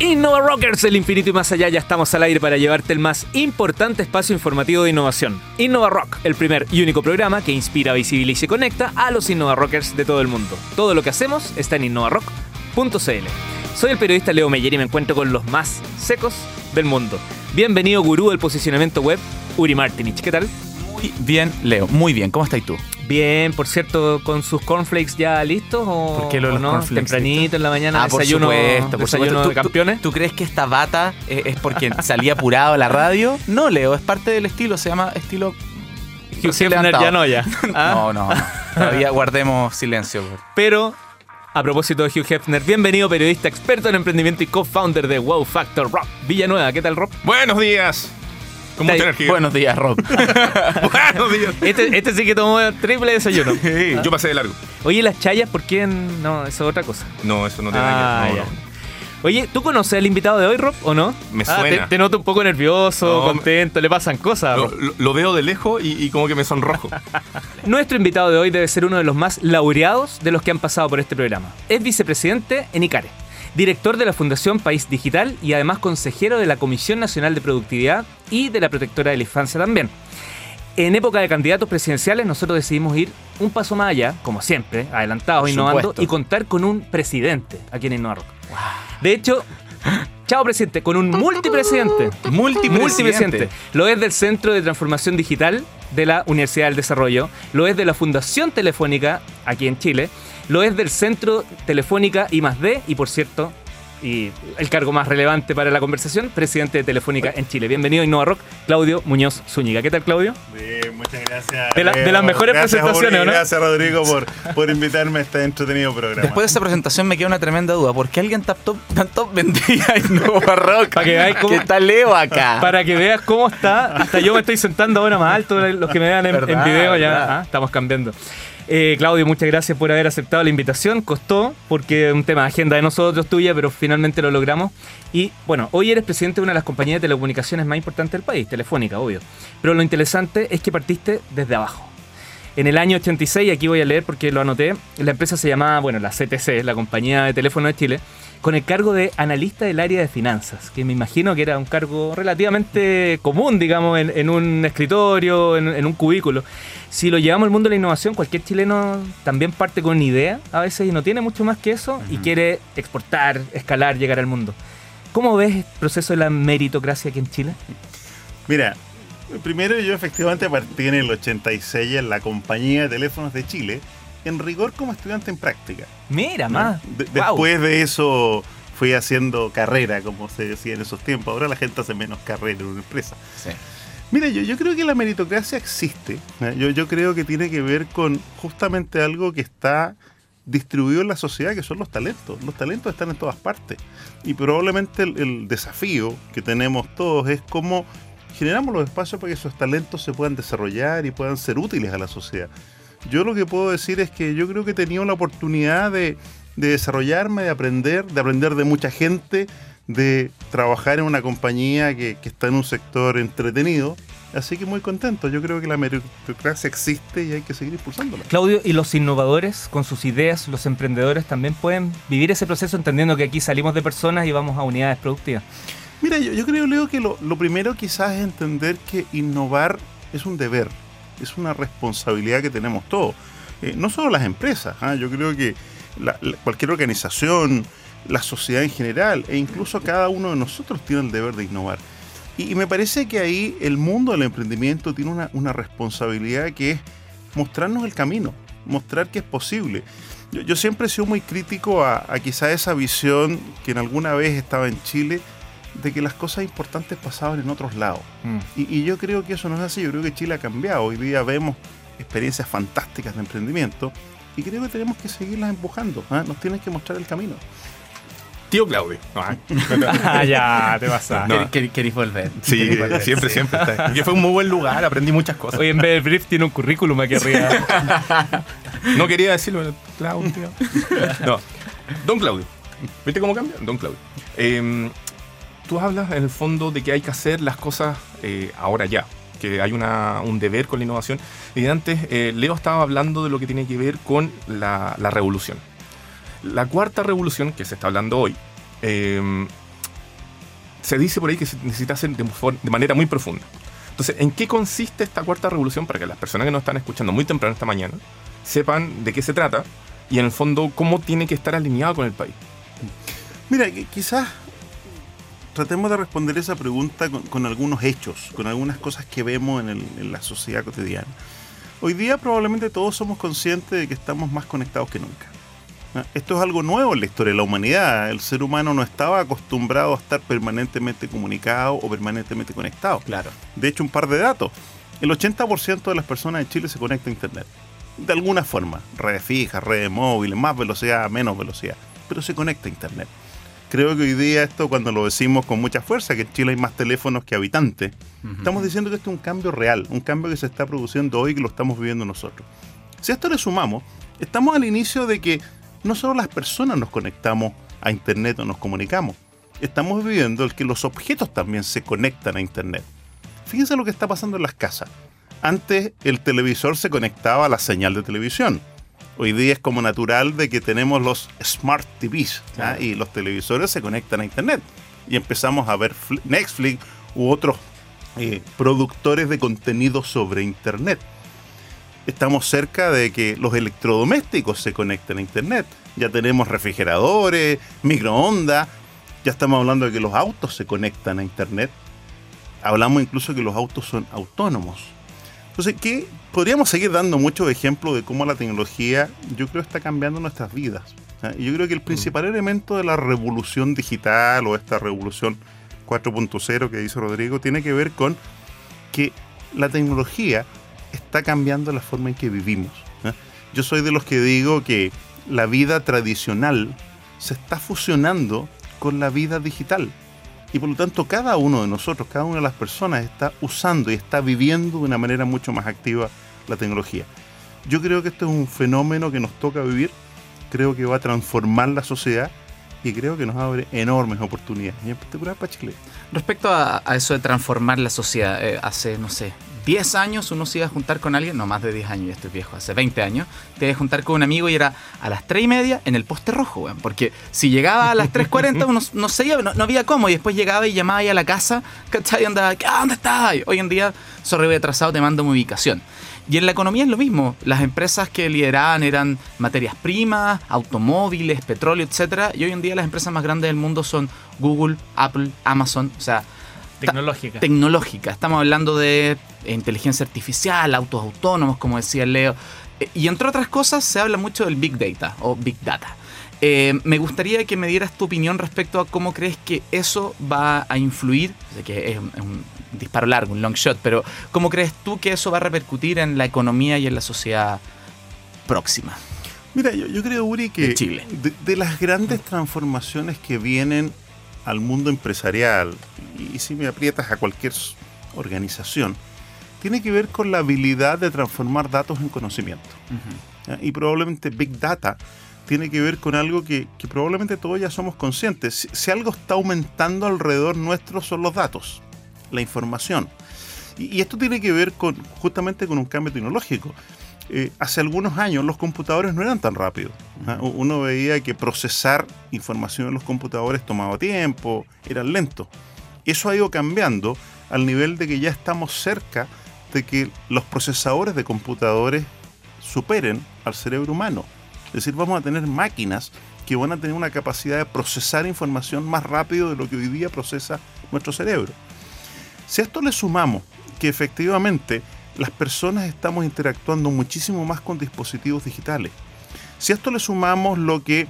Innova Rockers, el infinito y más allá, ya estamos al aire para llevarte el más importante espacio informativo de innovación. Innova Rock, el primer y único programa que inspira, visibiliza y conecta a los Innova Rockers de todo el mundo. Todo lo que hacemos está en innovarock.cl. Soy el periodista Leo Meyer y me encuentro con los más secos del mundo. Bienvenido, gurú del posicionamiento web, Uri Martinich. ¿Qué tal? Muy bien, Leo. Muy bien. ¿Cómo estás tú? Bien, por cierto, con sus cornflakes ya listos o, ¿Por qué lo o los no? cornflakes Tempranito en la mañana, Ah, por desayuno, supuesto, por desayuno supuesto. de ¿Tú- campeones. ¿Tú, tú crees que esta bata es, es porque salía apurado a la radio? No, Leo, es parte del estilo. Se llama estilo. Hugh Hefner ya no ya. ¿Ah? No, no, no. Todavía guardemos silencio. Pero, a propósito de Hugh Hefner, bienvenido periodista, experto en emprendimiento y co-founder de Wow Factor, Rob Villanueva. ¿Qué tal, Rob? Buenos días. Con mucha Está- energía. Buenos días, Rob. Buenos días. Este, este sí que tomó triple desayuno. Yo pasé de largo. Oye, las chayas, ¿por qué? No, eso es otra cosa. No, eso no tiene Ah, nada que ver. no. Oye, ¿tú conoces al invitado de hoy, Rob, o no? Me Ah, suena. te, te noto un poco nervioso, No, contento, le pasan cosas. Lo- lo veo de lejos y, y como que me sonrojo. Nuestro invitado de hoy debe ser uno de los más laureados de los que han pasado por este programa. Es vicepresidente en ICARE, director de la Fundación País Digital y además consejero de la Comisión Nacional de Productividad y de la Protectora de la Infancia también. En época de candidatos presidenciales nosotros decidimos ir un paso más allá, como siempre, adelantados, Por innovando supuesto. y contar con un presidente aquí en Innova Rock. De hecho, chao presidente, con un multipresidente. Multipresidente. Multipresidente. Lo es del Centro de Transformación Digital de la Universidad del Desarrollo, lo es de la Fundación Telefónica aquí en Chile, lo es del Centro Telefónica I D y por cierto, y el cargo más relevante para la conversación, presidente de Telefónica en Chile. Bienvenido a Innova Rock, Claudio Muñoz Zúñiga. ¿Qué tal, Claudio? Bien, muchas gracias. De la- de las mejores Gracias, presentaciones, Uri, ¿o no? Gracias, Rodrigo, por, por invitarme a este entretenido programa. Después de esa presentación me queda una tremenda duda. ¿Por qué alguien tanto, tanto vendría en Nova Rock? Para que veáis cómo- ¿Qué está Leo acá? Para que veas cómo está, hasta yo me estoy sentando ahora más alto, los que me vean en, en Verdad, video ya, ah, estamos cambiando. Eh, Claudio, muchas gracias por haber aceptado la invitación. Costó, porque es un tema de agenda de nosotros, tuya, pero finalmente lo logramos. Y bueno, hoy eres presidente de una de las compañías de telecomunicaciones más importantes del país, Telefónica, obvio. Pero lo interesante es que partiste desde abajo. En el año 86, aquí voy a leer porque lo anoté, la empresa se llamaba, bueno, la CTC, la Compañía de Teléfono de Chile, con el cargo de analista del área de finanzas, que me imagino que era un cargo relativamente común, digamos, en, en un escritorio, en, en un cubículo. Si lo llevamos al mundo de la innovación, cualquier chileno también parte con una idea a veces y no tiene mucho más que eso y quiere exportar, escalar, llegar al mundo. ¿Cómo ves el proceso de la meritocracia aquí en Chile? Mira, primero yo efectivamente partí en el 86 en la compañía de teléfonos de Chile, en rigor como estudiante en práctica. Mira, ¿no? más. De- Wow. Después de eso fui haciendo carrera, como se decía en esos tiempos. Ahora la gente hace menos carrera en una empresa. Sí. Mira, yo, yo creo que la meritocracia existe. ¿eh? Yo, yo creo que tiene que ver con justamente algo que está distribuido en la sociedad, que son los talentos. Los talentos están en todas partes. Y probablemente el, el desafío que tenemos todos es cómo generamos los espacios para que esos talentos se puedan desarrollar y puedan ser útiles a la sociedad. Yo lo que puedo decir es que yo creo que he tenido la oportunidad de, de desarrollarme, de aprender, de aprender de mucha gente, de trabajar en una compañía que, que está en un sector entretenido. Así que muy contento. Yo creo que la meritocracia existe y hay que seguir impulsándola. Claudio, y los innovadores con sus ideas, los emprendedores también pueden vivir ese proceso entendiendo que aquí salimos de personas y vamos a unidades productivas. Mira, yo, creo, Leo, que lo, primero quizás es entender que innovar es un deber, es una responsabilidad que tenemos todos. Eh, no solo las empresas, ¿ah? yo creo que cualquier organización, la sociedad en general e incluso cada uno de nosotros tiene el deber de innovar. Y, me parece que ahí el mundo del emprendimiento tiene una, una responsabilidad que es mostrarnos el camino, mostrar que es posible. Yo, yo siempre he sido muy crítico a, a quizá esa visión que en alguna vez estaba en Chile de que las cosas importantes pasaban en otros lados. Y, y yo creo que eso no es así, yo creo que Chile ha cambiado. Hoy día vemos experiencias fantásticas de emprendimiento y creo que tenemos que seguirlas empujando. ¿ah? Nos tienen que mostrar el camino. Tío Claudio. Ah, Ah, ya, te vas a. No. ¿Quer- quer- ¿Querís volver? sí, ¿Querís volver? siempre, Sí. siempre. Está. Que fue un muy buen lugar, aprendí muchas cosas. Oye, en vez del brief tiene un currículum aquí arriba. No quería decirlo, pero Claudio. No. Don Claudio. ¿Viste cómo cambia? Don Claudio. Eh, tú hablas en el fondo de que hay que hacer las cosas eh, ahora ya. Que hay un deber con la innovación. Y antes, eh, Leo estaba hablando de lo que tiene que ver con la, revolución. La cuarta revolución que se está hablando hoy eh, se dice por ahí que se necesita hacer de, de manera muy profunda. Entonces, ¿en qué consiste esta cuarta revolución para que las personas que nos están escuchando muy temprano esta mañana sepan de qué se trata y en el fondo cómo tiene que estar alineado con el país? Mira, qui- quizás tratemos de responder esa pregunta con, con algunos hechos, con algunas cosas que vemos en, el- en la sociedad cotidiana. Hoy día probablemente todos somos conscientes de que estamos más conectados que nunca. ¿Ah? Esto es algo nuevo en la historia de la humanidad. El ser humano no estaba acostumbrado a estar permanentemente comunicado o permanentemente conectado. Claro. De hecho, un par de datos. El 80% de las personas en Chile se conecta a Internet. De alguna forma. Redes fijas, redes móviles, más velocidad, menos velocidad. Pero se conecta a Internet. Creo que hoy día esto, cuando lo decimos con mucha fuerza, que en Chile hay más teléfonos que habitantes, estamos diciendo que esto es un cambio real, un cambio que se está produciendo hoy y que lo estamos viviendo nosotros. Si a esto le sumamos, estamos al inicio de que no solo las personas nos conectamos a Internet o nos comunicamos, estamos viviendo el que los objetos también se conectan a Internet. Fíjense lo que está pasando en las casas. Antes el televisor se conectaba a la señal de televisión. Hoy día es como natural de que tenemos los smart TVs y los televisores se conectan a Internet. Y empezamos a ver Fli- Netflix u otros eh, productores de contenido sobre Internet. Estamos cerca de que los electrodomésticos se conecten a Internet. Ya tenemos refrigeradores, microondas, ya estamos hablando de que los autos se conectan a Internet. Hablamos incluso que los autos son autónomos. Entonces, ¿qué? Podríamos seguir dando muchos ejemplos de cómo la tecnología, yo creo, está cambiando nuestras vidas. Y yo creo que el principal elemento de la revolución digital o esta revolución 4.0 que dice Rodrigo tiene que ver con que la tecnología está cambiando la forma en que vivimos. ¿ya? Yo soy de los que digo que la vida tradicional se está fusionando con la vida digital. Y por lo tanto, cada uno de nosotros, cada una de las personas está usando y está viviendo de una manera mucho más activa la tecnología. Yo creo que esto es un fenómeno que nos toca vivir, creo que va a transformar la sociedad y creo que nos abre enormes oportunidades, y en particular para Chile. Respecto a, eso de transformar la sociedad, eh, hace, no sé, 10 años uno se iba a juntar con alguien, no más de 10 años, ya estoy viejo, hace 20 años, te iba a juntar con un amigo y era a las 3 y media en el poste rojo, weón, porque si llegaba a las 3.40 uno no, se iba, no, había cómo, y después llegaba y llamaba ahí a la casa, ¿cachai? Y andaba, "¿Qué? ¿dónde estás? Hoy en día, sorry, voy atrasado, te mando mi ubicación. Y en la economía es lo mismo. Las empresas que lideraban eran materias primas, automóviles, petróleo, etcétera. Y hoy en día las empresas más grandes del mundo son Google, Apple, Amazon. O sea, Tecnológica. tecnológica. Estamos hablando de inteligencia artificial, autos autónomos, como decía Leo. Eh, Y entre otras cosas, se habla mucho del Big Data o Big Data. Eh, me gustaría que me dieras tu opinión respecto a cómo crees que eso va a influir. Sé que es un, es un disparo largo, un long shot, pero ¿cómo crees tú que eso va a repercutir en la economía y en la sociedad próxima? Mira, yo, yo creo, Uri, que De Chile. de, de las grandes transformaciones que vienen al mundo empresarial, y, si me aprietas a cualquier organización, tiene que ver con la habilidad de transformar datos en conocimiento. Y probablemente Big Data tiene que ver con algo que, que probablemente todos ya somos conscientes. Si, si algo está aumentando alrededor nuestro son los datos, la información. Y, y esto tiene que ver con justamente con un cambio tecnológico. Eh, hace algunos años los computadores no eran tan rápidos. ¿ah? Uno veía que procesar información en los computadores tomaba tiempo, eran lentos. Eso ha ido cambiando al nivel de que ya estamos cerca de que los procesadores de computadores superen al cerebro humano. Es decir, vamos a tener máquinas que van a tener una capacidad de procesar información más rápido de lo que hoy día procesa nuestro cerebro. Si a esto le sumamos que efectivamente las personas estamos interactuando muchísimo más con dispositivos digitales, si a esto le sumamos lo que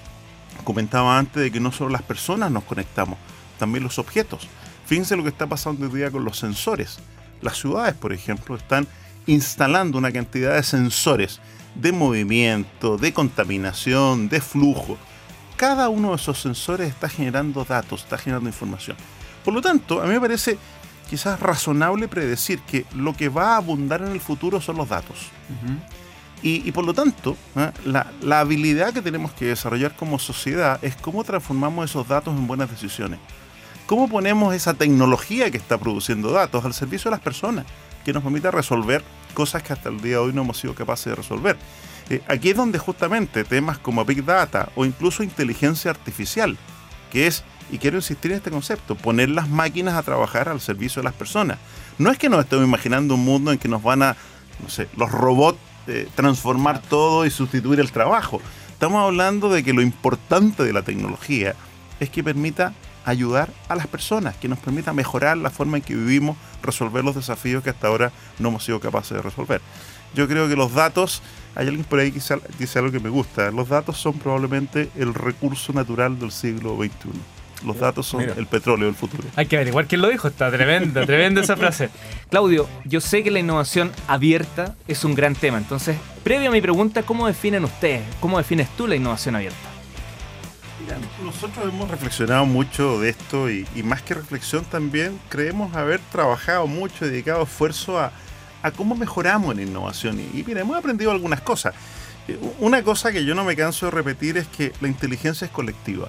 comentaba antes de que no solo las personas nos conectamos, también los objetos. Fíjense lo que está pasando hoy día con los sensores. Las ciudades, por ejemplo, están instalando una cantidad de sensores de movimiento, de contaminación, de flujo. Cada uno de esos sensores está generando datos, está generando información. Por lo tanto, a mí me parece quizás razonable predecir que lo que va a abundar en el futuro son los datos. Y, y por lo tanto, ¿eh? la, la habilidad que tenemos que desarrollar como sociedad es cómo transformamos esos datos en buenas decisiones. ¿Cómo ponemos esa tecnología que está produciendo datos al servicio de las personas que nos permita resolver cosas que hasta el día de hoy no hemos sido capaces de resolver? Eh, aquí es donde justamente temas como Big Data o incluso inteligencia artificial, que es y quiero insistir en este concepto, poner las máquinas a trabajar al servicio de las personas. No es que nos estemos imaginando un mundo en que nos van a, no sé, los robots eh, transformar todo y sustituir el trabajo. Estamos hablando de que lo importante de la tecnología es que permita ayudar a las personas, que nos permita mejorar la forma en que vivimos, resolver los desafíos que hasta ahora no hemos sido capaces de resolver. Yo creo que los datos, hay alguien por ahí que dice algo que me gusta, los datos son probablemente el recurso natural del siglo XXI. Los datos son el petróleo del futuro. Hay que averiguar quién lo dijo. Está tremenda, tremenda esa frase. Claudio, yo sé que la innovación abierta es un gran tema. Entonces, previo a mi pregunta, ¿cómo definen ustedes? ¿Cómo defines tú la innovación abierta? Mira, nosotros hemos reflexionado mucho de esto y, más que reflexión también creemos haber trabajado mucho, dedicado esfuerzo a, cómo mejoramos la innovación. Y, y mira, hemos aprendido algunas cosas. Eh, una cosa que yo no me canso de repetir es que la inteligencia es colectiva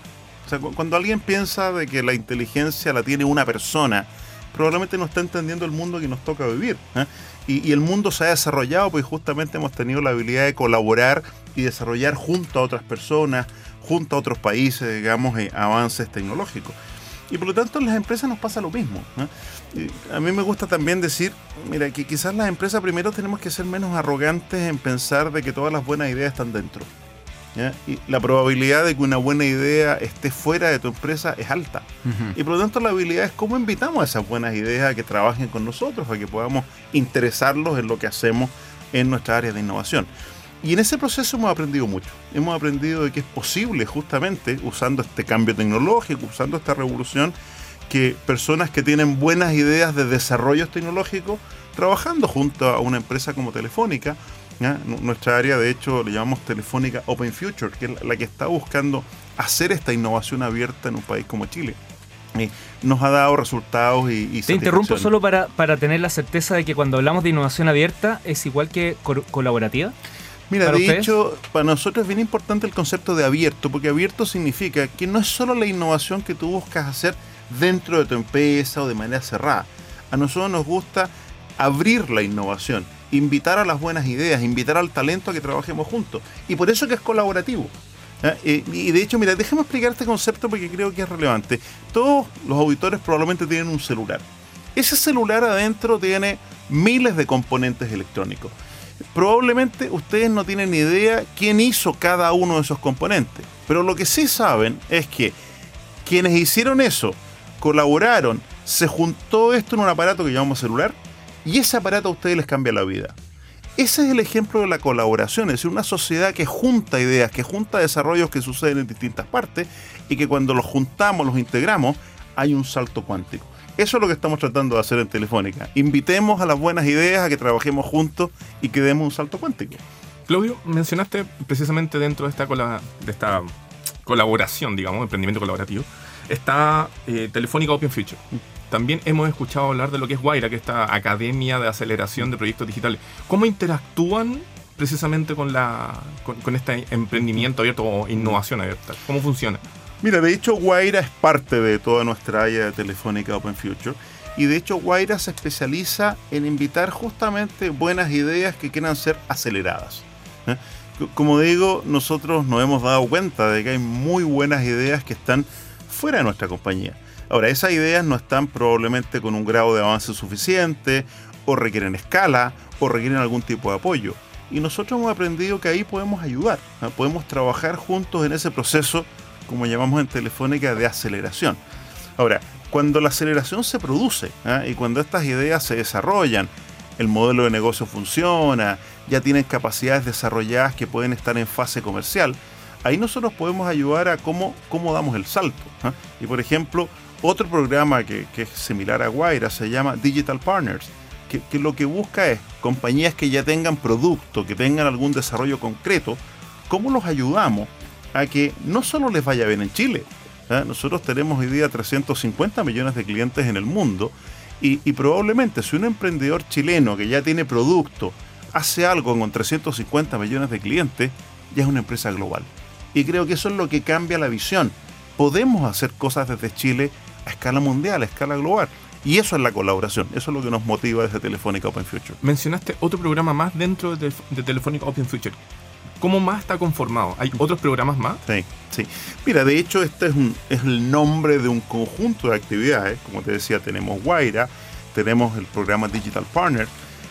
cuando alguien piensa de que la inteligencia la tiene una persona, probablemente no está entendiendo el mundo que nos toca vivir. ¿eh? Y, el mundo se ha desarrollado porque justamente hemos tenido la habilidad de colaborar y desarrollar junto a otras personas, junto a otros países, digamos, eh, avances tecnológicos. Y por lo tanto en las empresas nos pasa lo mismo. ¿eh? a mí me gusta también decir, mira, que quizás las empresas primero tenemos que ser menos arrogantes en pensar de que todas las buenas ideas están dentro. Y la probabilidad de que una buena idea esté fuera de tu empresa es alta. Y por lo tanto la habilidad es cómo invitamos a esas buenas ideas a que trabajen con nosotros, a que podamos interesarlos en lo que hacemos en nuestra área de innovación. Y en ese proceso hemos aprendido mucho. Hemos aprendido de que es posible justamente, usando este cambio tecnológico, usando esta revolución, que personas que tienen buenas ideas de desarrollo tecnológico, trabajando junto a una empresa como Telefónica, nuestra área, de hecho, le llamamos Telefónica Open Future, que es la que está buscando hacer esta innovación abierta en un país como Chile. nos ha dado resultados y, Te interrumpo solo para, para tener la certeza de que cuando hablamos de innovación abierta es igual que colaborativa. Mira, de hecho, para nosotros es bien importante el concepto de abierto, porque abierto significa que no es solo la innovación que tú buscas hacer dentro de tu empresa o de manera cerrada. A nosotros nos gusta abrir la innovación invitar a las buenas ideas, invitar al talento a que trabajemos juntos. Y por eso que es colaborativo. Y de hecho, mira, déjame explicar este concepto porque creo que es relevante. Todos los auditores probablemente tienen un celular. Ese celular adentro tiene miles de componentes electrónicos. Probablemente ustedes no tienen idea quién hizo cada uno de esos componentes. Pero lo que sí saben es que quienes hicieron eso, colaboraron, se juntó esto en un aparato que llamamos celular y ese aparato a ustedes les cambia la vida. Ese es el ejemplo de la colaboración, es decir, una sociedad que junta ideas, que junta desarrollos que suceden en distintas partes y que cuando los juntamos, los integramos, hay un salto cuántico. Eso es lo que estamos tratando de hacer en Telefónica. Invitemos a las buenas ideas a que trabajemos juntos y que demos un salto cuántico. Claudio, mencionaste precisamente dentro de esta, colaboración, digamos, emprendimiento colaborativo, está eh, Telefónica Open Future. También hemos escuchado hablar de lo que es Guaira, que es esta academia de aceleración de proyectos digitales. ¿Cómo interactúan precisamente con, la, con, este emprendimiento abierto o innovación abierta? ¿Cómo funciona? Mira, de hecho Guaira es parte de toda nuestra área de Telefónica Open Future. Y de hecho Guaira se especializa en invitar justamente buenas ideas que quieran ser aceleradas. ¿eh? Como digo, nosotros nos hemos dado cuenta de que hay muy buenas ideas que están fuera de nuestra compañía. Ahora, esas ideas no están probablemente con un grado de avance suficiente, o requieren escala, o requieren algún tipo de apoyo. Y nosotros hemos aprendido que ahí podemos ayudar, podemos trabajar juntos en ese proceso, como llamamos en Telefónica, de aceleración. Ahora, cuando la aceleración se produce ¿ah? y cuando estas ideas se desarrollan, el modelo de negocio funciona, ya tienen capacidades desarrolladas que pueden estar en fase comercial, ahí nosotros podemos ayudar a cómo, cómo damos el salto. ¿ah? Y por ejemplo, otro programa que, es similar a Guaira se llama Digital Partners, que, lo que busca es compañías que ya tengan producto, que tengan algún desarrollo concreto, ¿cómo los ayudamos a que no solo les vaya bien en Chile? ¿Ah? Nosotros tenemos hoy día 350 millones de clientes en el mundo y probablemente si un emprendedor chileno que ya tiene producto hace algo con 350 millones de clientes, ya es una empresa global. Y creo que eso es lo que cambia la visión. Podemos hacer cosas desde Chile a escala mundial, a escala global. Y eso es la colaboración, eso es lo que nos motiva desde Telefónica Open Future. Mencionaste otro programa más dentro de, Telefónica Open Future. ¿Cómo más está conformado? ¿Hay otros programas más? Sí, sí. Mira, de hecho, este es, un, es el nombre de un conjunto de actividades. Como te decía, tenemos Guaira, tenemos el programa Digital Partner,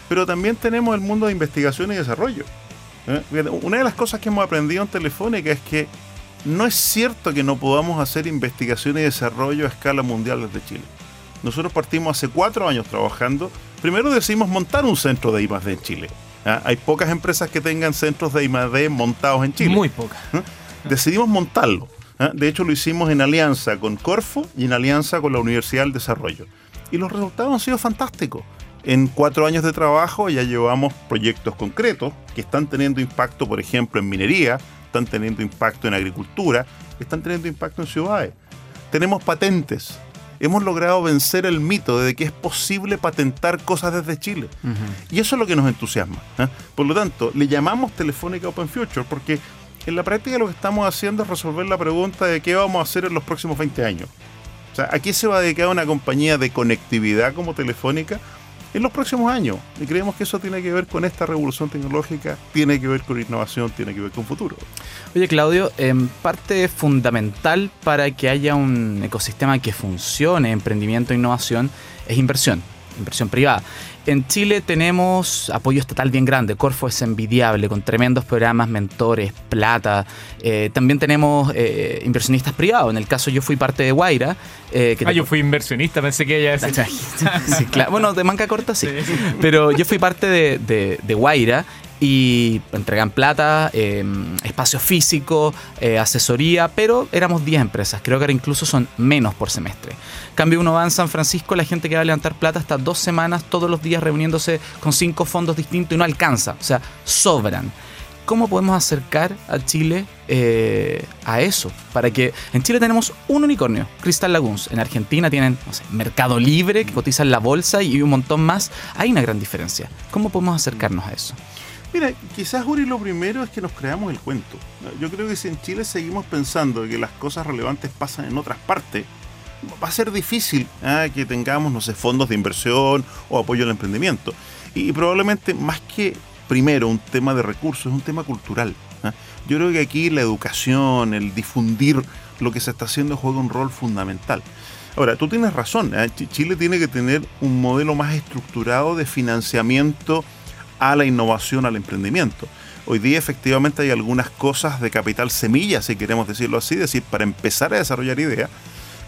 pero también tenemos el mundo de investigación y desarrollo. ¿eh? Una de las cosas que hemos aprendido en Telefónica es que no es cierto que no podamos hacer investigación y desarrollo a escala mundial desde Chile. Nosotros partimos hace cuatro años trabajando. Primero decidimos montar un centro de I+.D. en Chile. ¿ah? Hay pocas empresas que tengan centros de I+.D. montados en Chile. Muy pocas. ¿Ah? Decidimos montarlo. ¿ah? De hecho, lo hicimos en alianza con Corfo y en alianza con la Universidad del Desarrollo. Y los resultados han sido fantásticos. En cuatro años de trabajo ya llevamos proyectos concretos que están teniendo impacto, por ejemplo, en minería, están teniendo impacto en agricultura, están teniendo impacto en ciudades. Tenemos patentes. Hemos logrado vencer el mito de que es posible patentar cosas desde Chile. Y eso es lo que nos entusiasma. ¿eh? Por lo tanto, le llamamos Telefónica Open Future porque en la práctica lo que estamos haciendo es resolver la pregunta de qué vamos a hacer en los próximos 20 años. O sea, ¿a qué se va a dedicar una compañía de conectividad como Telefónica en los próximos años. Y creemos que eso tiene que ver con esta revolución tecnológica, tiene que ver con innovación, tiene que ver con futuro. Oye, Claudio, en parte fundamental para que haya un ecosistema que funcione, emprendimiento e innovación, es inversión, inversión privada. En Chile tenemos apoyo estatal bien grande. Corfo es envidiable, con tremendos programas, mentores, plata. Eh, también tenemos eh, inversionistas privados. En el caso yo fui parte de Guaira. Eh, ah, yo fui inversionista, pensé que ella decía. sí, claro. Bueno, de manca corta sí. Pero yo fui parte de, de, de Guaira y entregan plata, em, espacio físico, eh, asesoría, pero éramos 10 empresas, creo que ahora incluso son menos por semestre. Cambio uno va en San Francisco, la gente que va a levantar plata hasta dos semanas todos los días reuniéndose con cinco fondos distintos y no alcanza, o sea, sobran. ¿Cómo podemos acercar a Chile eh, a eso? Para que en Chile tenemos un unicornio, Crystal Lagoons. En Argentina tienen Mercado Libre, que cotiza en la bolsa y un montón más. Hay una gran diferencia. ¿Cómo podemos acercarnos a eso? Mira, quizás Uri lo primero es que nos creamos el cuento. Yo creo que si en Chile seguimos pensando que las cosas relevantes pasan en otras partes, va a ser difícil ¿ah? que tengamos, no sé, fondos de inversión o apoyo al emprendimiento. Y, probablemente más que primero un tema de recursos, es un tema cultural. ¿ah? Yo creo que aquí la educación, el difundir lo que se está haciendo juega un rol fundamental. Ahora, tú tienes razón, ¿ah? Chile tiene que tener un modelo más estructurado de financiamiento a la innovación, al emprendimiento. Hoy día efectivamente hay algunas cosas de capital semilla, si queremos decirlo así, es decir, para empezar a desarrollar ideas.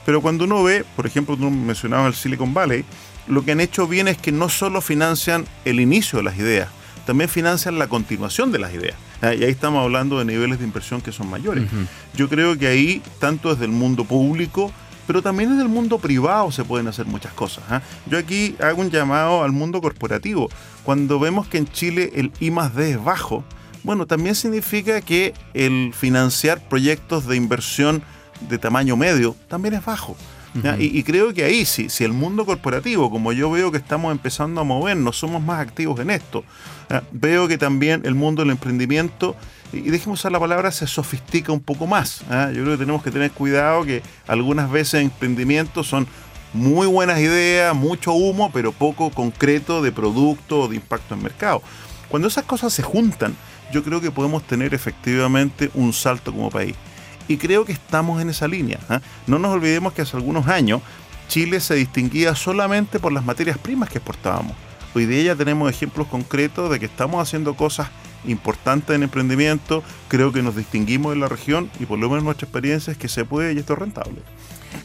Pero cuando uno ve, por ejemplo, tú mencionabas el Silicon Valley, lo que han hecho bien es que no solo financian el inicio de las ideas, también financian la continuación de las ideas. Ah, y ahí estamos hablando de niveles de inversión que son mayores. Yo creo que ahí, tanto desde el mundo público, pero también en el mundo privado se pueden hacer muchas cosas. ¿ah? Yo aquí hago un llamado al mundo corporativo. Cuando vemos que en Chile el I D es bajo, bueno, también significa que el financiar proyectos de inversión de tamaño medio también es bajo. Y, creo que ahí, si, si el mundo corporativo, como yo veo que estamos empezando a movernos, somos más activos en esto, veo que también el mundo del emprendimiento y dejemos usar la palabra, se sofistica un poco más. Yo creo que tenemos que tener cuidado que algunas veces emprendimientos son muy buenas ideas, mucho humo, pero poco concreto de producto o de impacto en mercado. Cuando esas cosas se juntan, yo creo que podemos tener efectivamente un salto como país. Y creo que estamos en esa línea. ¿ah? No nos olvidemos que hace algunos años Chile se distinguía solamente por las materias primas que exportábamos. Hoy día ya tenemos ejemplos concretos de que estamos haciendo cosas importante en emprendimiento, creo que nos distinguimos en la región y por lo menos nuestra experiencia es que se puede y esto es rentable.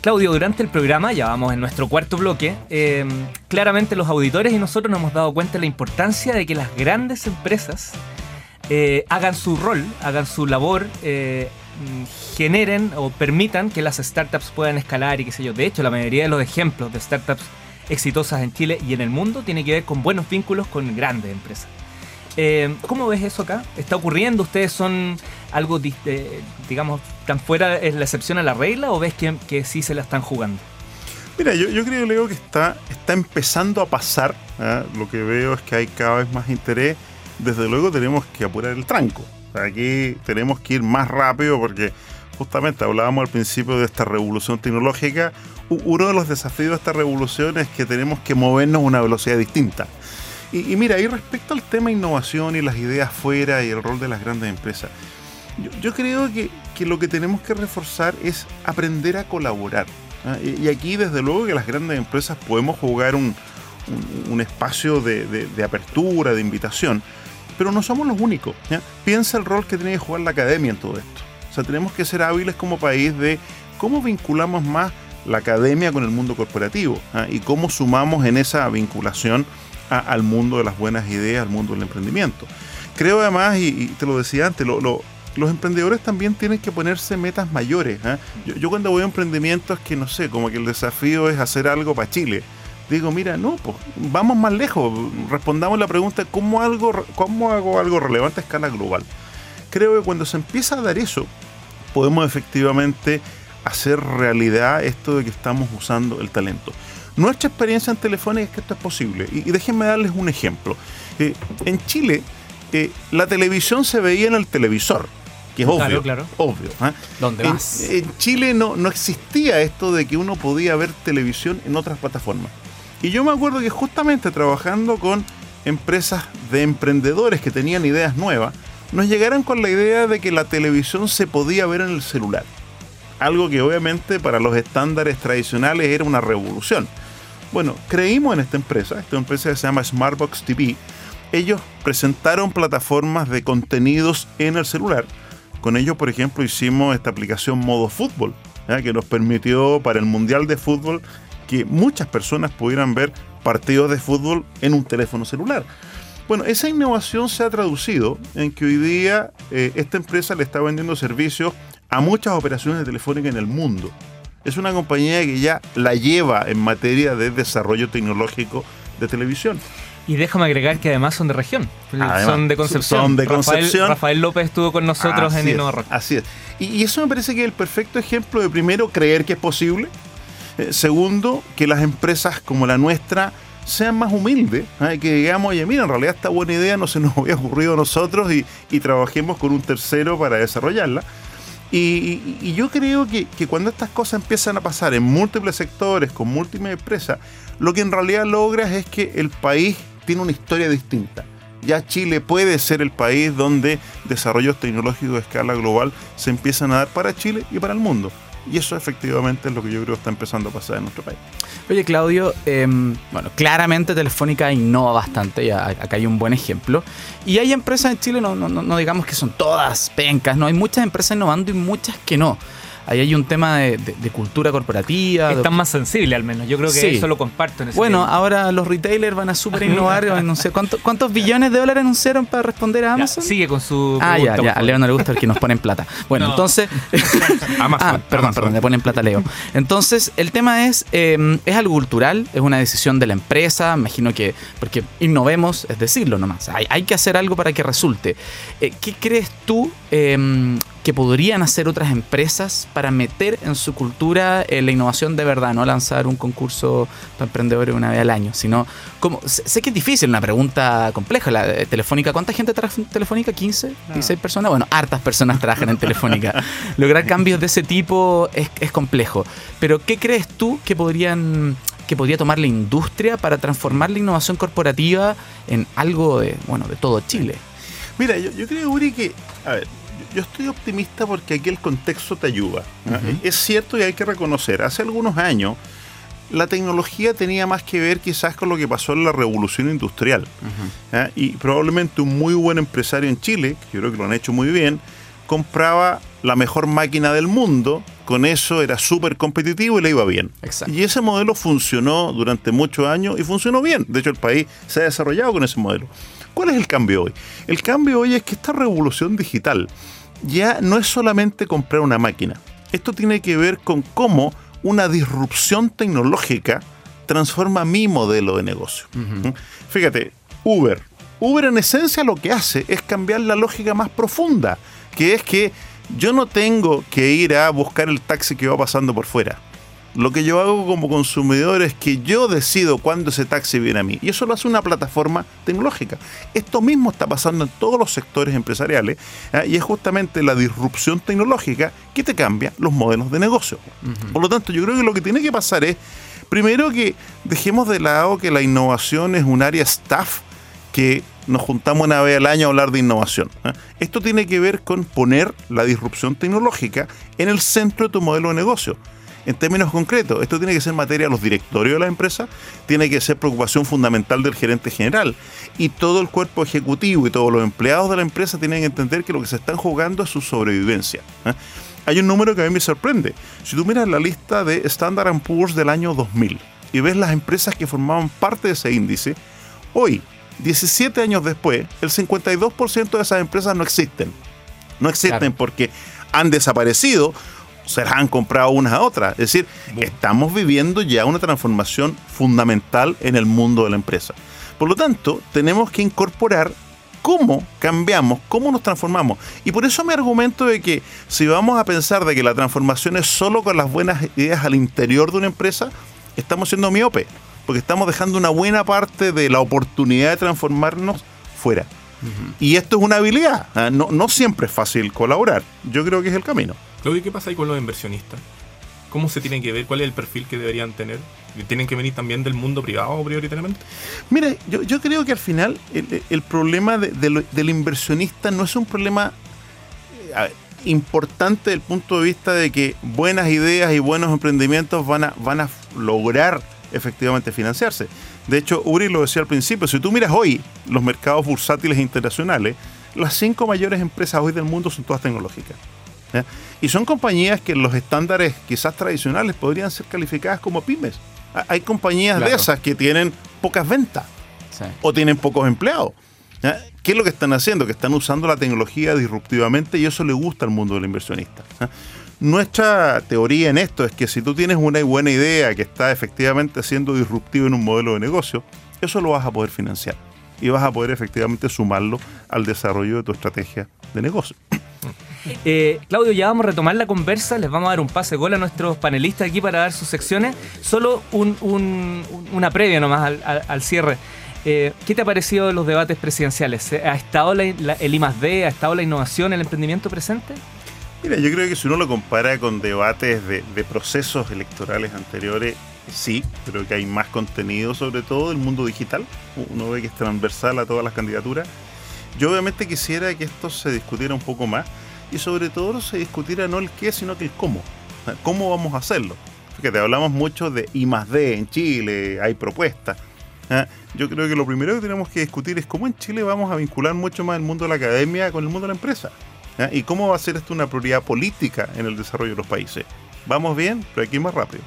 Claudio, durante el programa, ya vamos en nuestro cuarto bloque, em, claramente los auditores y nosotros nos hemos dado cuenta de la importancia de que las grandes empresas eh, hagan su rol, hagan su labor, eh, generen o permitan que las startups puedan escalar y qué sé yo. De hecho, la mayoría de los ejemplos de startups exitosas en Chile y en el mundo tiene que ver con buenos vínculos con grandes empresas. Eh, ¿Cómo ves eso acá? ¿Está ocurriendo? ¿Ustedes son algo, digamos, tan fuera, es la excepción a la regla o ves que, sí se la están jugando? Mira, yo, yo creo, Leo, que está, está empezando a pasar. Lo que veo es que hay cada vez más interés. Desde luego tenemos que apurar el tranco. Aquí tenemos que ir más rápido porque justamente hablábamos al principio de esta revolución tecnológica. Uno de los desafíos de esta revolución es que tenemos que movernos a una velocidad distinta. Y, mira, y respecto al tema innovación y las ideas fuera y el rol de las grandes empresas, yo, creo que, lo que tenemos que reforzar es aprender a colaborar. ¿ah? Y, aquí, desde luego, que las grandes empresas podemos jugar un, espacio de, de, apertura, de invitación, pero no somos los únicos. Piensa el rol que tiene que jugar la academia en todo esto. O sea, tenemos que ser hábiles como país de cómo vinculamos más la academia con el mundo corporativo y cómo sumamos en esa vinculación al mundo de las buenas ideas, al mundo del emprendimiento. Creo además, y, te lo decía antes, lo, los emprendedores también tienen que ponerse metas mayores. ¿eh? Yo, yo, cuando voy a emprendimientos que no sé, como que el desafío es hacer algo para Chile. Digo, mira, no, pues vamos más lejos. Respondamos la pregunta, ¿cómo, algo, ¿cómo hago algo relevante a escala global? Creo que cuando se empieza a dar eso, podemos efectivamente hacer realidad esto de que estamos usando el talento. Nuestra experiencia en Telefónica es que esto es posible. Y, y déjenme darles un ejemplo. Eh, en Chile, eh, la televisión se veía en el televisor que es obvio. Claro, claro. obvio ¿eh? ¿Dónde en, más? En Chile no, no existía esto de que uno podía ver televisión en otras plataformas. Y yo me acuerdo que justamente trabajando con empresas de emprendedores que tenían ideas nuevas, nos llegaron con la idea de que la televisión se podía ver en el celular. Algo que obviamente para los estándares tradicionales era una revolución. Bueno, creímos en esta empresa, esta empresa se llama Smartbox TV. Ellos presentaron plataformas de contenidos en el celular. Con ellos, por ejemplo, hicimos esta aplicación Modo Fútbol, que nos permitió para el Mundial de Fútbol que muchas personas pudieran ver partidos de fútbol en un teléfono celular. Bueno, esa innovación se ha traducido en que hoy día eh, esta empresa le está vendiendo servicios a muchas operaciones de telefónica en el mundo. Es una compañía que ya la lleva en materia de desarrollo tecnológico de televisión. Y déjame agregar que además son de región. Además, son de Concepción. Son de Concepción. Rafael, Rafael López estuvo con nosotros así en Innova. Así es. Y, y, eso me parece que es el perfecto ejemplo de primero creer que es posible. Eh, segundo, que las empresas como la nuestra sean más humildes, ¿eh? que digamos, oye, mira, en realidad esta buena idea no se nos había ocurrido a nosotros y, trabajemos con un tercero para desarrollarla. Y, yo creo que, que, cuando estas cosas empiezan a pasar en múltiples sectores, con múltiples empresas, lo que en realidad logras es que el país tiene una historia distinta. Ya Chile puede ser el país donde desarrollos tecnológicos de escala global se empiezan a dar para Chile y para el mundo. Y eso efectivamente es lo que yo creo que está empezando a pasar en nuestro país. Oye, Claudio, eh, bueno, claramente Telefónica innova bastante, y acá hay un buen ejemplo. Y hay empresas en Chile, no, no, no digamos que son todas pencas, no, hay muchas empresas innovando y muchas que no ahí hay un tema de, de, de cultura corporativa. Están de... más sensibles al menos, yo creo que sí. eso lo comparto. En ese bueno, tema. ahora los retailers van a super innovar, anunciar, ¿cuánto, ¿cuántos billones de dólares anunciaron para responder a Amazon? Ya, sigue con su... Ah, pregunta, ya, ya, a Leo no le gusta el que nos ponen plata. Bueno, no. entonces... Amazon. Ah, perdón, Amazon. perdón, le ponen plata a Leo. Entonces, el tema es, eh, es algo cultural, es una decisión de la empresa, imagino que, porque innovemos, es decirlo nomás, hay, hay que hacer algo para que resulte. Eh, ¿Qué crees tú eh, que podrían hacer otras empresas para meter en su cultura eh, la innovación de verdad, no lanzar un concurso para emprendedores una vez al año, sino como sé, que es difícil, una pregunta compleja, la Telefónica, ¿cuánta gente trabaja en Telefónica? ¿15? ¿16 personas? Bueno, hartas personas trabajan en Telefónica. Lograr cambios de ese tipo es, es complejo. Pero ¿qué crees tú que podrían que podría tomar la industria para transformar la innovación corporativa en algo de, bueno, de todo Chile? Mira, yo, yo creo, Uri, que, a ver, yo estoy optimista porque aquí el contexto te ayuda. Uh -huh. Es cierto y hay que reconocer, hace algunos años la tecnología tenía más que ver quizás con lo que pasó en la revolución industrial. Uh -huh. ¿eh? Y probablemente un muy buen empresario en Chile, que yo creo que lo han hecho muy bien, compraba la mejor máquina del mundo, con eso era súper competitivo y le iba bien. Exacto. Y ese modelo funcionó durante muchos años y funcionó bien. De hecho, el país se ha desarrollado con ese modelo. ¿Cuál es el cambio hoy? El cambio hoy es que esta revolución digital ya no es solamente comprar una máquina. Esto tiene que ver con cómo una disrupción tecnológica transforma mi modelo de negocio. Uh -huh. Fíjate, Uber. Uber en esencia lo que hace es cambiar la lógica más profunda, que es que yo no tengo que ir a buscar el taxi que va pasando por fuera. Lo que yo hago como consumidor es que yo decido cuándo ese taxi viene a mí. Y eso lo hace una plataforma tecnológica. Esto mismo está pasando en todos los sectores empresariales ¿eh? y es justamente la disrupción tecnológica que te cambia los modelos de negocio. Uh -huh. Por lo tanto, yo creo que lo que tiene que pasar es, primero que dejemos de lado que la innovación es un área staff que nos juntamos una vez al año a hablar de innovación. ¿eh? Esto tiene que ver con poner la disrupción tecnológica en el centro de tu modelo de negocio. En términos concretos, esto tiene que ser materia de los directorios de la empresa, tiene que ser preocupación fundamental del gerente general y todo el cuerpo ejecutivo y todos los empleados de la empresa tienen que entender que lo que se están jugando es su sobrevivencia. ¿eh? Hay un número que a mí me sorprende. Si tú miras la lista de Standard Poor's del año 2000 y ves las empresas que formaban parte de ese índice, hoy, 17 años después, el 52% de esas empresas no existen. No existen Claro. porque han desaparecido se las han comprado unas a otras. Es decir, estamos viviendo ya una transformación fundamental en el mundo de la empresa. Por lo tanto, tenemos que incorporar cómo cambiamos, cómo nos transformamos. Y por eso me argumento de que si vamos a pensar de que la transformación es solo con las buenas ideas al interior de una empresa, estamos siendo miope, porque estamos dejando una buena parte de la oportunidad de transformarnos fuera. Y esto es una habilidad. ¿ah? No, no siempre es fácil colaborar. Yo creo que es el camino. Claudio, ¿qué pasa ahí con los inversionistas? ¿Cómo se tienen que ver? ¿Cuál es el perfil que deberían tener? ¿Tienen que venir también del mundo privado prioritariamente? Mira, yo, yo creo que al final el, el problema de- de lo- del inversionista no es un problema eh, ver, importante desde el punto de vista de que buenas ideas y buenos emprendimientos van a, van a lograr efectivamente financiarse. De hecho, Uri lo decía al principio, si tú miras hoy los mercados bursátiles internacionales, las cinco mayores empresas hoy del mundo son todas tecnológicas. Y son compañías que en los estándares quizás tradicionales podrían ser calificadas como pymes. Ha- Hay compañías de esas que tienen pocas ventas Sí. o tienen pocos empleados. ¿Qué es lo que están haciendo? Que están usando la tecnología disruptivamente y eso le gusta al mundo del inversionista. Nuestra teoría en esto es que si tú tienes una buena idea que está efectivamente siendo disruptivo en un modelo de negocio, eso lo vas a poder financiar y vas a poder efectivamente sumarlo al desarrollo de tu estrategia de negocio. Eh, Claudio, ya vamos a retomar la conversa. Les vamos a dar un pase gol a nuestros panelistas aquí para dar sus secciones. Solo un- un- un- una previa nomás al, cierre. Eh, ¿Qué te ha parecido de los debates presidenciales? ¿Ha estado la- la- el I D, ha estado la innovación, el emprendimiento presente? Mira, yo creo que si uno lo compara con debates de, procesos electorales anteriores, sí, creo que hay más contenido, sobre todo del mundo digital. Uno ve que es transversal a todas las candidaturas. Yo obviamente quisiera que esto se discutiera un poco más y sobre todo se discutiera no el qué, sino que el cómo. ¿Cómo vamos a hacerlo? Fíjate, hablamos mucho de I más D en Chile, hay propuestas. ¿ah? Yo creo que lo primero que tenemos que discutir es cómo en Chile vamos a vincular mucho más el mundo de la academia con el mundo de la empresa. ¿Ya? ¿Y cómo va a ser esto una prioridad política en el desarrollo de los países? Vamos bien, pero hay que ir más rápido.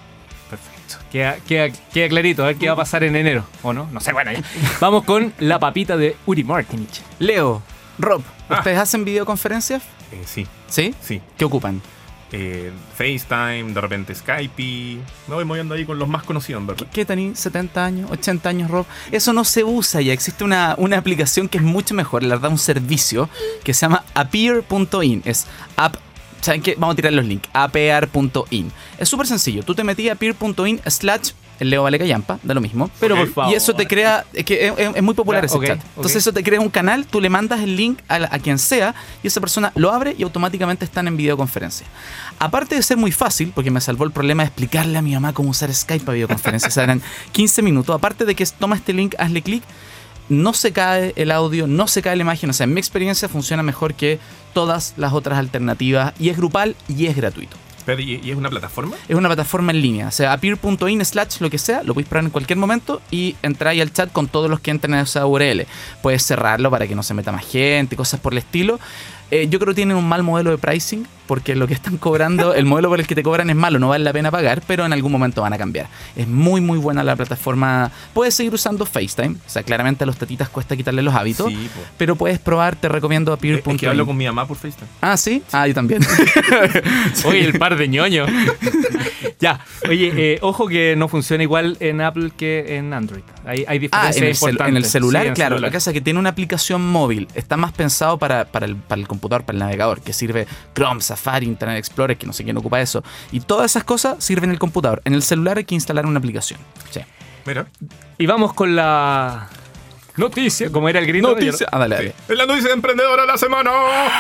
Perfecto. Queda, queda, queda clarito, a ver qué va a pasar en enero, ¿o no? No sé, bueno, ya. Vamos con la papita de Uri Martinich. Leo, Rob, Ah. ¿ustedes hacen videoconferencias? Eh, sí, ¿Sí? sí. ¿Qué ocupan? Eh, FaceTime, de repente Skype. Me voy moviendo ahí con los más conocidos, ¿verdad? ¿Qué tenéis? ¿70 años? ¿80 años, Rob? Eso no se usa ya. Existe una, una aplicación que es mucho mejor. La verdad, un servicio que se llama appear.in. Es app. ¿Saben qué? Vamos a tirar los links. apear.in. Es súper sencillo. Tú te metías a appear.in slash el Leo Vale Callampa, da lo mismo. Pero por favor. Y eso te crea, es que es, muy popular Ya, ese ok, chat. ok. Entonces eso te crea un canal, tú le mandas el link a, la- a quien sea y esa persona lo abre y automáticamente están en videoconferencia. Aparte de ser muy fácil, porque me salvó el problema de explicarle a mi mamá cómo usar Skype para videoconferencia, o sea, eran 15 minutos. Aparte de que toma este link, hazle clic, no se cae el audio, no se cae la imagen. O sea, en mi experiencia funciona mejor que todas las otras alternativas y es grupal y es gratuito. ¿Y, es una plataforma? Es una plataforma en línea, o sea, appear.in slash lo que sea, lo podéis probar en cualquier momento y entráis al chat con todos los que entren a esa URL. Puedes cerrarlo para que no se meta más gente, cosas por el estilo. Eh, yo creo que tienen un mal modelo de pricing porque lo que están cobrando, el modelo por el que te cobran es malo, no vale la pena pagar, pero en algún momento van a cambiar. Es muy, muy buena la plataforma. Puedes seguir usando FaceTime, o sea, claramente a los tatitas cuesta quitarle los hábitos, Sí, pero puedes probar, te recomiendo Es appear.in. que hablo con mi mamá por FaceTime. Ah, sí, ah, yo también. Oye, el par de ñoños. ya, oye, eh, ojo que no funciona igual en Apple que en Android. Hay, hay Ah, diferencias en el, importantes. en el celular, Sí, en el claro. celular. Lo que pasa es que tiene una aplicación móvil. Está más pensado para, para, el, para el computador, para el navegador, que sirve Chrome, Safari, Internet Explorer, que no sé quién ocupa eso. Y todas esas cosas sirven en el computador. En el celular hay que instalar una aplicación. Sí. Mira. Y vamos con la noticia, como era el grito. Noticia. Ah, dale, dale. Es la noticia de emprendedora de la semana.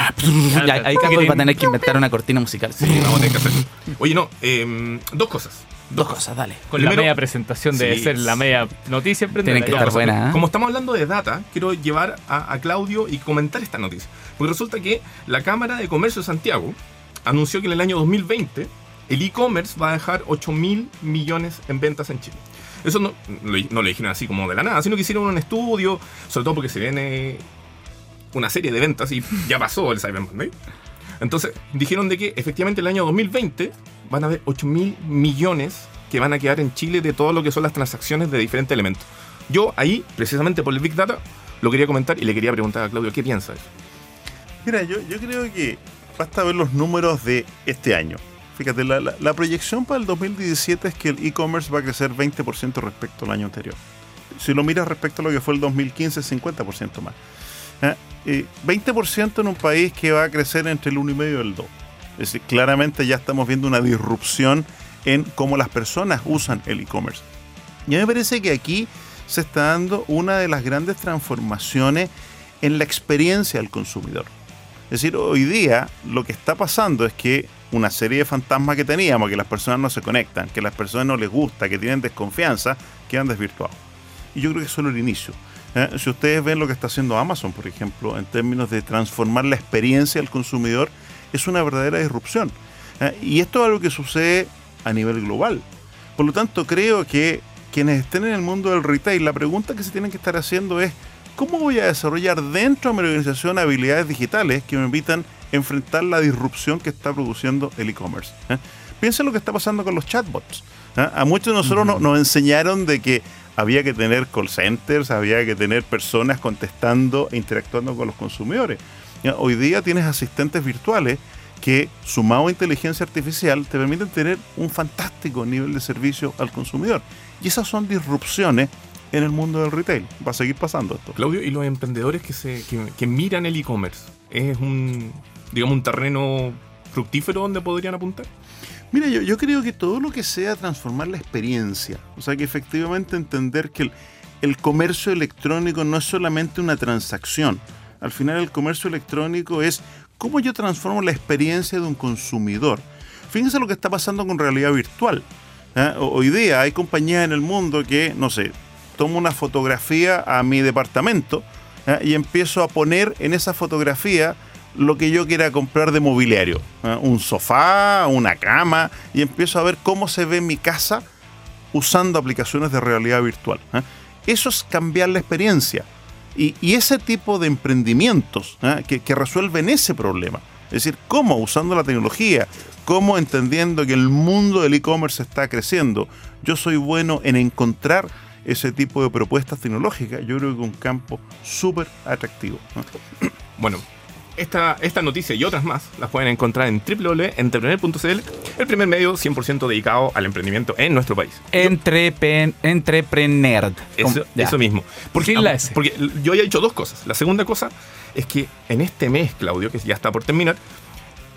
Ahí Caco va a tener que inventar una cortina musical. Sí, vamos a tener que hacer. Oye, no, em, dos cosas. Dos cosas, dale. Con la media presentación debe Sí. ser la media noticia. Tienen que No, estar o sea, buena, ¿eh? Como estamos hablando de data, quiero llevar a, a Claudio y comentar esta noticia. Porque resulta que la Cámara de Comercio de Santiago anunció que en el año 2020 el e-commerce va a dejar 8 mil millones en ventas en Chile. Eso no lo, no lo dijeron así como de la nada, sino que hicieron un estudio, sobre todo porque se viene una serie de ventas y ya pasó el Cyber Monday. Entonces dijeron de que efectivamente el año 2020 van a haber 8 mil millones que van a quedar en Chile de todo lo que son las transacciones de diferentes elementos. Yo ahí, precisamente por el Big Data, lo quería comentar y le quería preguntar a Claudio, ¿qué piensa de eso? Mira, yo, yo creo que basta ver los números de este año. Fíjate, la, la- proyección para el 2017 es que el e-commerce va a crecer 20% respecto al año anterior. Si lo miras respecto a lo que fue el 2015, 50% más. ¿Ah? Eh, 20% en un país que va a crecer entre el 1,5 y el 2. Es decir, claramente ya estamos viendo una disrupción en cómo las personas usan el e-commerce. Y a mí me parece que aquí se está dando una de las grandes transformaciones en la experiencia del consumidor. Es decir, hoy día lo que está pasando es que una serie de fantasmas que teníamos, que las personas no se conectan, que las personas no les gusta, que tienen desconfianza, quedan desvirtuados. Y yo creo que es solo el inicio. ¿eh? Si ustedes ven lo que está haciendo Amazon, por ejemplo, en términos de transformar la experiencia del consumidor, es una verdadera disrupción. ¿eh? Y esto es algo que sucede a nivel global. Por lo tanto, creo que quienes estén en el mundo del retail, la pregunta que se tienen que estar haciendo es, ¿cómo voy a desarrollar dentro de mi organización habilidades digitales que me permitan enfrentar la disrupción que está produciendo el e-commerce? ¿eh? Piensa en lo que está pasando con los chatbots. ¿eh? A muchos de nosotros no- nos enseñaron de que había que tener call centers, había que tener personas contestando e interactuando con los consumidores. Ya, Hoy día tienes asistentes virtuales que, sumado a inteligencia artificial, te permiten tener un fantástico nivel de servicio al consumidor. Y esas son disrupciones en el mundo del retail. Va a seguir pasando esto. Claudio, ¿y los emprendedores que, se, que, que miran el e-commerce? ¿Es un, digamos, un terreno fructífero donde podrían apuntar? Mira, yo, yo creo que todo lo que sea transformar la experiencia, o sea, que efectivamente entender que el, el comercio electrónico no es solamente una transacción. Al final el comercio electrónico es cómo yo transformo la experiencia de un consumidor. Fíjense lo que está pasando con realidad virtual. ¿eh? Ho- Hoy día hay compañías en el mundo que, no sé, tomo una fotografía a mi departamento ¿eh? y empiezo a poner en esa fotografía lo que yo quiera comprar de mobiliario. ¿eh? Un sofá, una cama, y empiezo a ver cómo se ve mi casa usando aplicaciones de realidad virtual. ¿eh? Eso es cambiar la experiencia. Y, y ese tipo de emprendimientos ¿eh? que, que resuelven ese problema. Es decir, cómo usando la tecnología, cómo entendiendo que el mundo del e-commerce está creciendo, yo soy bueno en encontrar ese tipo de propuestas tecnológicas. Yo creo que es un campo súper atractivo. ¿no? Bueno, esta, esta noticia y otras más las pueden encontrar en www.entrepreneur.cl, el primer medio 100% dedicado al emprendimiento en nuestro país. Entrepen, entrepreneur. Eso, Ya. eso mismo. Porque, Sin la S. porque yo había dicho dos cosas. La segunda cosa es que en este mes, Claudio, que ya está por terminar,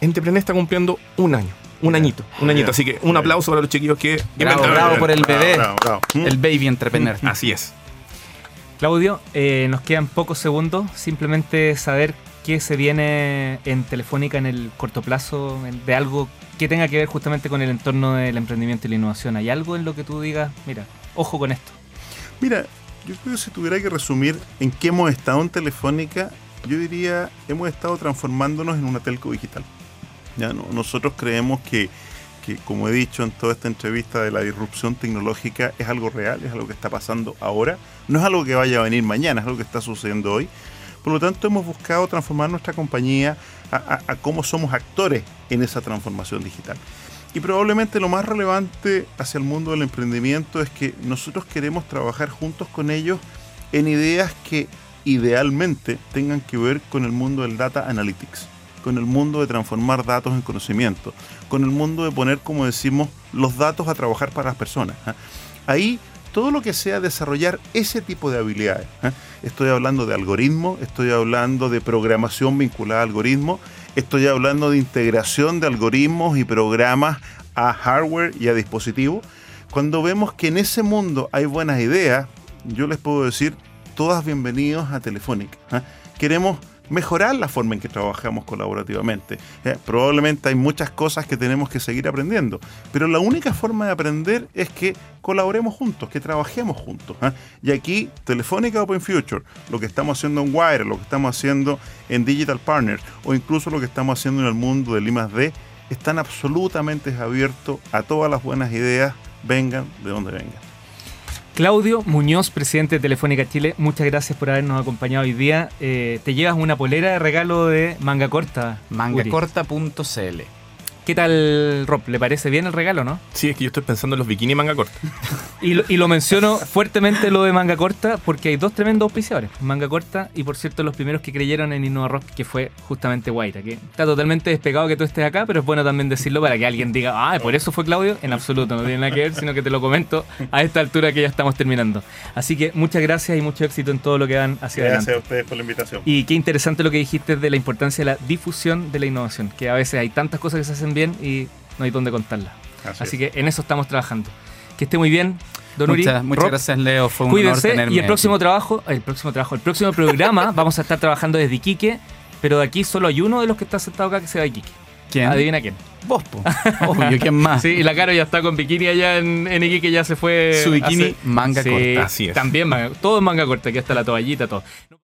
Entrepreneur está cumpliendo un año. Un añito, un añito. Ya. Así que un aplauso para los chiquillos que Bravo, bravo por el bebé. bravo, bravo. El baby entrepreneur. Así es. Claudio, eh, nos quedan pocos segundos. Simplemente saber qué se viene en Telefónica en el corto plazo de algo que tenga que ver justamente con el entorno del emprendimiento y la innovación. ¿Hay algo en lo que tú digas, mira, ojo con esto? Mira, yo creo que si tuviera que resumir en qué hemos estado en Telefónica, yo diría, hemos estado transformándonos en una telco digital. Ya, no- nosotros creemos que, que, como he dicho en toda esta entrevista de la disrupción tecnológica, es algo real, es algo que está pasando ahora, no es algo que vaya a venir mañana, es algo que está sucediendo hoy. Por lo tanto, hemos buscado transformar nuestra compañía a, cómo somos actores en esa transformación digital. Y probablemente lo más relevante hacia el mundo del emprendimiento es que nosotros queremos trabajar juntos con ellos en ideas que idealmente tengan que ver con el mundo del data analytics, con el mundo de transformar datos en conocimiento, con el mundo de poner, como decimos, los datos a trabajar para las personas. ¿ah? Ahí todo lo que sea desarrollar ese tipo de habilidades. ¿eh? Estoy hablando de algoritmos, estoy hablando de programación vinculada a algoritmos, estoy hablando de integración de algoritmos y programas a hardware y a dispositivos. Cuando vemos que en ese mundo hay buenas ideas, yo les puedo decir, todas bienvenidos a Telefónica. ¿eh? Queremos mejorar la forma en que trabajamos colaborativamente. Eh, probablemente hay muchas cosas que tenemos que seguir aprendiendo, pero la única forma de aprender es que colaboremos juntos, que trabajemos juntos. ¿eh? Y aquí, Telefónica Open Future, lo que estamos haciendo en Wire, lo que estamos haciendo en Digital Partners o incluso lo que estamos haciendo en el mundo del I+D, están absolutamente abiertos a todas las buenas ideas, vengan de donde vengan. Claudio Muñoz, presidente de Telefónica Chile, muchas gracias por habernos acompañado hoy día. Eh, te llevas una polera de regalo de manga corta. Mangacorta.cl. ¿Qué tal, Rob? ¿Le parece bien el regalo, no? Sí, es que yo estoy pensando en los bikini manga corta. Y lo, y lo menciono fuertemente lo de manga corta porque hay dos tremendos auspiciadores, manga corta y por cierto los primeros que creyeron en Innova Rock que fue justamente Guaira, que está totalmente despegado que tú estés acá, pero es bueno también decirlo para que alguien diga, ah, por eso fue Claudio, en absoluto, no tiene nada que ver, sino que te lo comento a esta altura que ya estamos terminando. Así que muchas gracias y mucho éxito en todo lo que van hacia Gracias a adelante. ustedes por la invitación. Y qué interesante lo que dijiste de la importancia de la difusión de la innovación, que a veces hay tantas cosas que se hacen bien y no hay dónde contarlas. Así Así es. que en eso estamos trabajando. Que esté muy bien, Don Uri. Muchas, Rob, gracias, Leo. Fue un honor Cuídense tenerme y el próximo aquí. trabajo, el próximo trabajo, el próximo programa vamos a estar trabajando desde Iquique, pero de aquí solo hay uno de los que está sentado acá que se va a Iquique. ¿Quién? Adivina quién. Vos, po. Obvio, ¿quién más? Sí, y la Caro ya está con bikini allá en, en Iquique, ya se fue. Su bikini hace- manga Sí, corta. Así es. También, manga- todo en manga corta, aquí está la toallita, todo.